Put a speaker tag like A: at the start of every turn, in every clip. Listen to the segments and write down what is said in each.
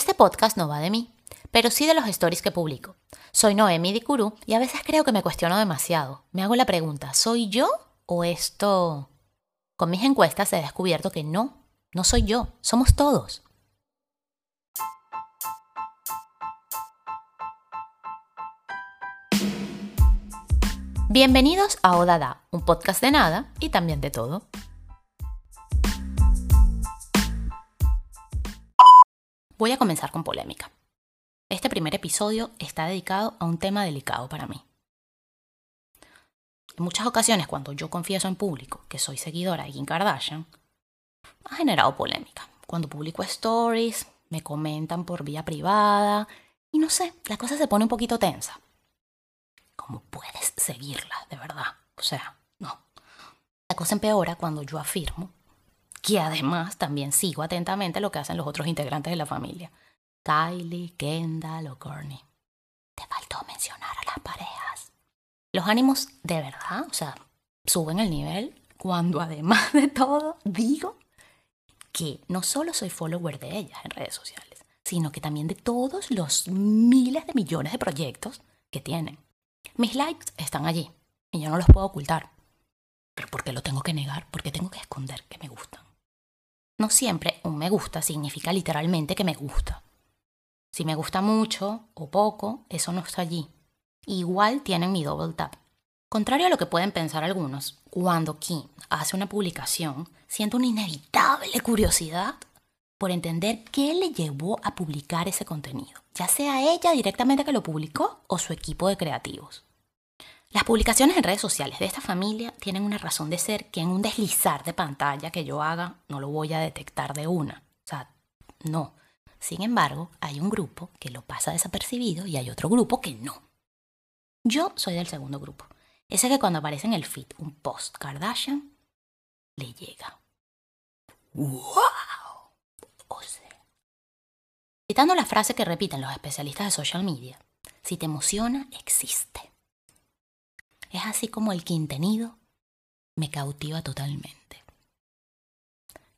A: Este podcast no va de mí, pero sí de los stories que publico. Soy Noemi Dicurú y a veces creo que me cuestiono demasiado. Me hago la pregunta, ¿soy yo o esto? Con mis encuestas he descubierto que no, no soy yo, somos todos. Bienvenidos a Odada, un podcast de nada y también de todo. Voy a comenzar con polémica. Este primer episodio está dedicado a un tema delicado para mí. En muchas ocasiones, cuando yo confieso en público que soy seguidora de Kim Kardashian, ha generado polémica. Cuando publico stories, me comentan por vía privada y no sé, la cosa se pone un poquito tensa. ¿Cómo puedes seguirla, de verdad? O sea, no. La cosa empeora cuando yo afirmo que además también sigo atentamente lo que hacen los otros integrantes de la familia. Kylie, Kendall o Courtney. Te faltó mencionar a las parejas. Los ánimos de verdad, o sea, suben el nivel cuando además de todo digo que no solo soy follower de ellas en redes sociales, sino que también de todos los miles de millones de proyectos que tienen. Mis likes están allí y yo no los puedo ocultar. ¿Pero por qué lo tengo que negar? Porque tengo que esconder. No siempre un me gusta significa literalmente que me gusta. Si me gusta mucho o poco, eso no está allí. Igual tienen mi double tap. Contrario a lo que pueden pensar algunos, cuando Kim hace una publicación, siento una inevitable curiosidad por entender qué le llevó a publicar ese contenido, ya sea ella directamente que lo publicó o su equipo de creativos. Las publicaciones en redes sociales de esta familia tienen una razón de ser que en un deslizar de pantalla que yo haga no lo voy a detectar de una. O sea, no. Sin embargo, hay un grupo que lo pasa desapercibido y hay otro grupo que no. Yo soy del segundo grupo. Ese que cuando aparece en el feed un post Kardashian, le llega. ¡Wow! O sea. Citando la frase que repiten los especialistas de social media, si te emociona, existe. Es así como el quintenido me cautiva totalmente.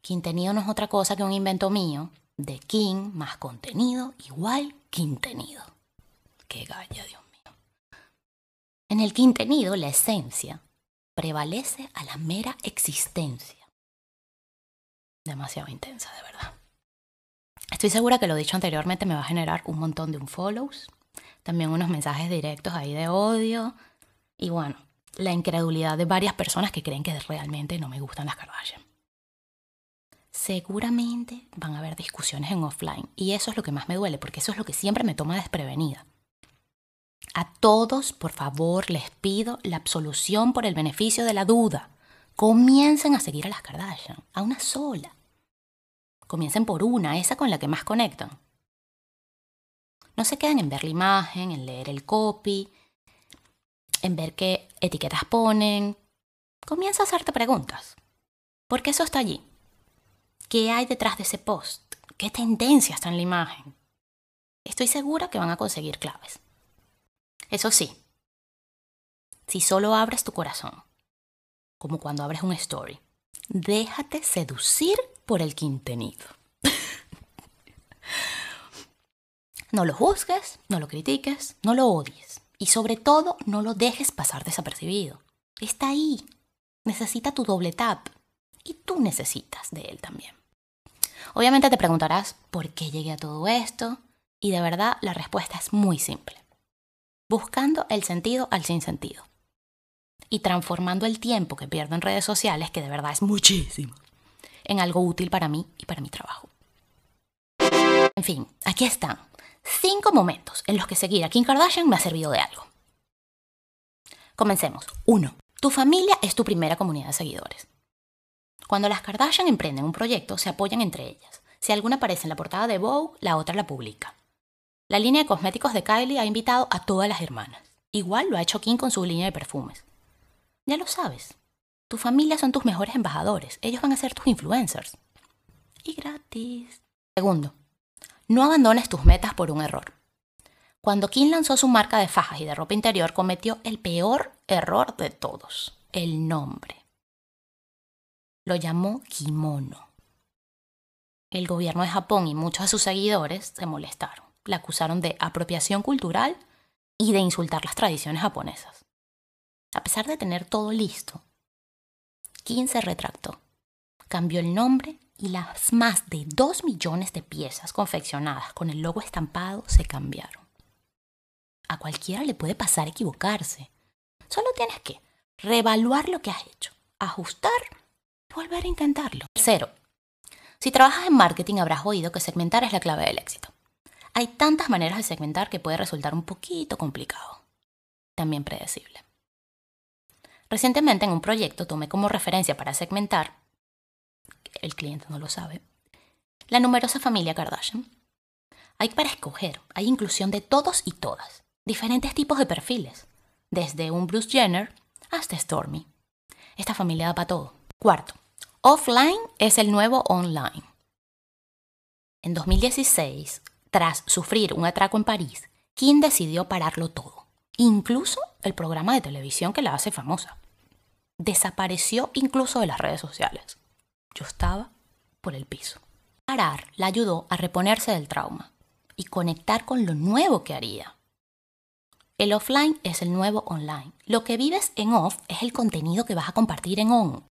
A: Quintenido no es otra cosa que un invento mío de King más contenido igual quintenido. Qué galla, Dios mío. En el quintenido, la esencia prevalece a la mera existencia. Demasiado intensa, de verdad. Estoy segura que lo dicho anteriormente me va a generar un montón de unfollows, también unos mensajes directos ahí de odio, y bueno, la incredulidad de varias personas que creen que realmente no me gustan las Kardashian. Seguramente van a haber discusiones en offline y eso es lo que más me duele porque eso es lo que siempre me toma desprevenida. A todos, por favor, les pido la absolución por el beneficio de la duda. Comiencen a seguir a las Kardashian, a una sola. Comiencen por una, esa con la que más conectan. No se queden en ver la imagen, en leer el copy, en ver qué etiquetas ponen. Comienza a hacerte preguntas. ¿Por qué eso está allí? ¿Qué hay detrás de ese post? ¿Qué tendencia está en la imagen? Estoy segura que van a conseguir claves. Eso sí, si solo abres tu corazón, como cuando abres un story, déjate seducir por el contenido. no lo juzgues, no lo critiques, no lo odies. Y sobre todo, no lo dejes pasar desapercibido. Está ahí. Necesita tu doble tap. Y tú necesitas de él también. Obviamente te preguntarás por qué llegué a todo esto. Y de verdad la respuesta es muy simple. Buscando el sentido al sinsentido. Y transformando el tiempo que pierdo en redes sociales, que de verdad es muchísimo, en algo útil para mí y para mi trabajo. En fin, aquí están cinco momentos en los que seguir a Kim Kardashian me ha servido de algo. Comencemos. 1. Tu familia es tu primera comunidad de seguidores. Cuando las Kardashian emprenden un proyecto, se apoyan entre ellas. Si alguna aparece en la portada de Vogue, la otra la publica. La línea de cosméticos de Kylie ha invitado a todas las hermanas. Igual lo ha hecho Kim con su línea de perfumes. Ya lo sabes. Tu familia son tus mejores embajadores. Ellos van a ser tus influencers. Y gratis. Segundo, no abandones tus metas por un error. Cuando Kim lanzó su marca de fajas y de ropa interior, cometió el peor error de todos, el nombre. Lo llamó kimono. el gobierno de Japón y muchos de sus seguidores se molestaron. La acusaron de apropiación cultural y de insultar las tradiciones japonesas. A pesar de tener todo listo, Kim se retractó, cambió el nombre y las más de 2 millones de piezas confeccionadas con el logo estampado se cambiaron. A cualquiera le puede pasar equivocarse. Solo tienes que reevaluar lo que has hecho, ajustar y volver a intentarlo. Tercero, si trabajas en marketing habrás oído que segmentar es la clave del éxito. Hay tantas maneras de segmentar que puede resultar un poquito complicado. También predecible. Recientemente en un proyecto tomé como referencia para segmentar, el cliente no lo sabe, la numerosa familia Kardashian. Hay para escoger, hay inclusión de todos y todas, diferentes tipos de perfiles, desde un Bruce Jenner hasta Stormy. Esta familia da para todo. Cuarto, offline es el nuevo online. En 2016, tras sufrir un atraco en París, Kim decidió pararlo todo, incluso el programa de televisión que la hace famosa. Desapareció incluso de las redes sociales. Yo estaba por el piso. Parar la ayudó a reponerse del trauma y conectar con lo nuevo que haría. El offline es el nuevo online. Lo que vives en off es el contenido que vas a compartir en on.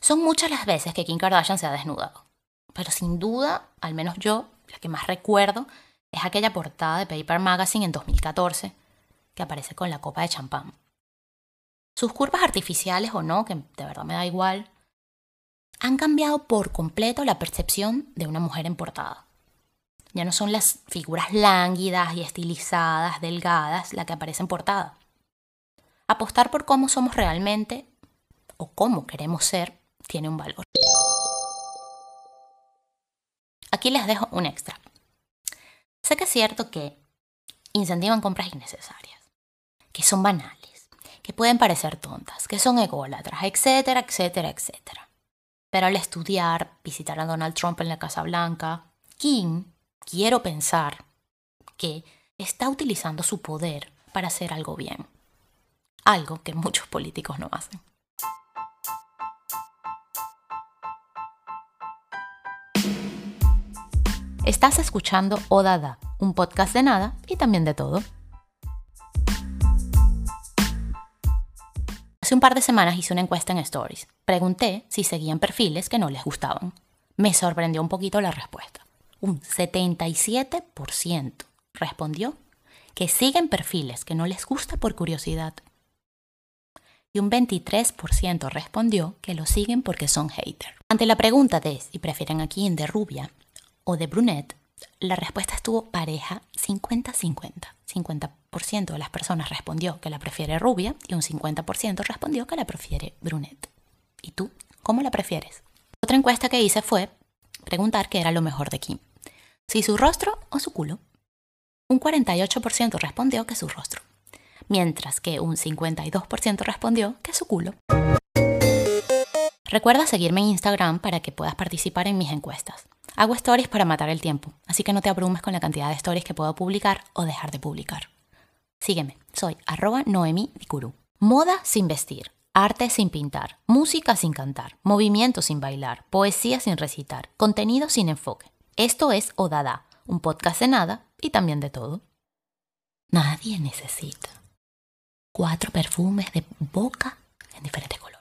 A: Son muchas las veces que Kim Kardashian se ha desnudado. Pero sin duda, al menos yo, la que más recuerdo es aquella portada de Paper Magazine en 2014 que aparece con la copa de champán. Sus curvas artificiales o no, que de verdad me da igual, han cambiado por completo la percepción de una mujer en portada. Ya no son las figuras lánguidas y estilizadas, delgadas, la que aparece en portada. Apostar por cómo somos realmente o cómo queremos ser tiene un valor. Aquí les dejo un extra. Sé que es cierto que incentivan compras innecesarias, que son banales, que pueden parecer tontas, que son ególatras, etcétera, etcétera, etcétera. Pero al estudiar, visitar a Donald Trump en la Casa Blanca, Kim, quiero pensar que está utilizando su poder para hacer algo bien. Algo que muchos políticos no hacen. Estás escuchando Odada, un podcast de nada y también de todo. Hace un par de semanas hice una encuesta en Stories. Pregunté si seguían perfiles que no les gustaban. Me sorprendió un poquito la respuesta. Un 77% respondió que siguen perfiles que no les gusta por curiosidad. Y un 23% respondió que lo siguen porque son haters. Ante la pregunta de si prefieren a quién de rubia, o de brunette, la respuesta estuvo pareja 50-50. 50%, de las personas respondió que la prefiere rubia y un 50% respondió que la prefiere brunette. ¿Y tú? ¿Cómo la prefieres? Otra encuesta que hice fue preguntar qué era lo mejor de Kim. Si su rostro o su culo. Un 48% respondió que su rostro, mientras que un 52% respondió que su culo. Recuerda seguirme en Instagram para que puedas participar en mis encuestas. Hago stories para matar el tiempo, así que no te abrumes con la cantidad de stories que puedo publicar o dejar de publicar. Sígueme, soy arroba Noemi Moda sin vestir, arte sin pintar, música sin cantar, movimiento sin bailar, poesía sin recitar, contenido sin enfoque. Esto es Odada, un podcast de nada y también de todo. Nadie necesita cuatro perfumes de boca en diferentes colores.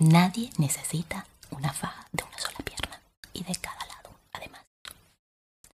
A: Nadie, necesita una faja de una sola pierna y de cada lado.